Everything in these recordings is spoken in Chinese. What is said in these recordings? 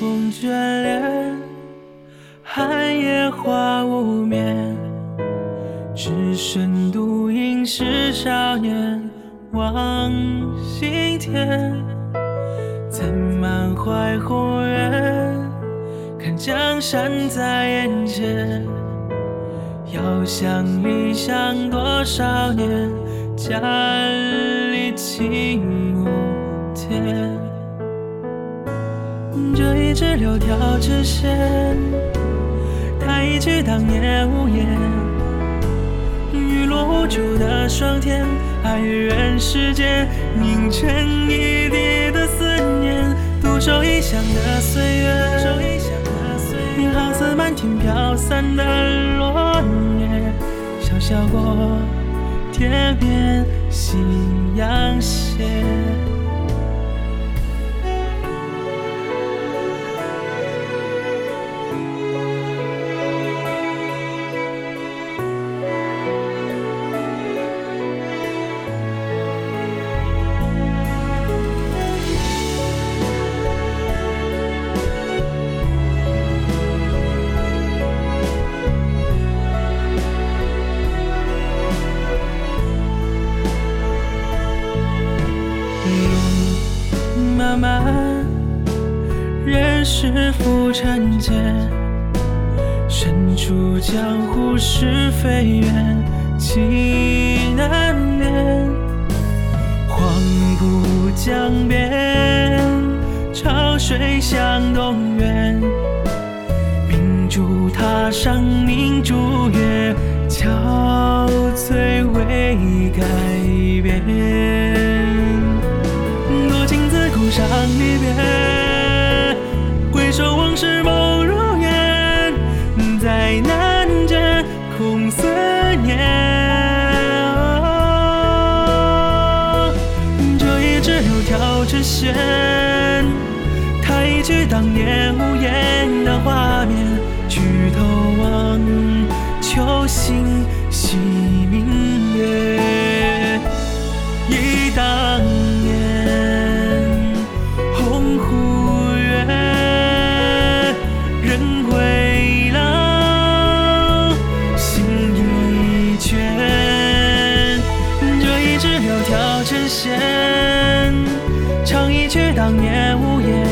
风眷恋，寒夜花无眠。只身独饮是少年望星天，怎满怀宏愿，看江山在眼前。遥想理想多少年，家里青木天。这一支柳条直线，叹一句当年无言。雨落无主的霜天，爱与人世间凝成一地的思念。独守异乡的岁月，好似漫天飘散的落叶，小小过天边夕阳斜。路漫漫，人世浮沉间，身处江湖是非缘，情难眠。黄浦江边，潮水向东远。明珠塔上明珠月，憔悴未改变。伤离别，回首往事梦如烟，再难见空思念。这一支柳条直线，弦，唱一曲当年无言。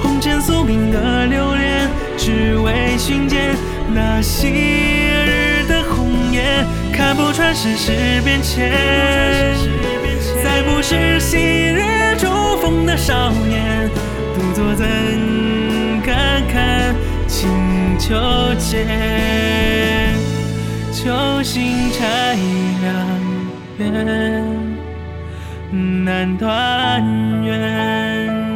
红尘宿命的留恋，只为寻见那昔日的红颜。看不穿世事变迁，再不是昔日逐风的少年。独坐怎敢看清秋间，秋心拆两缘难断缘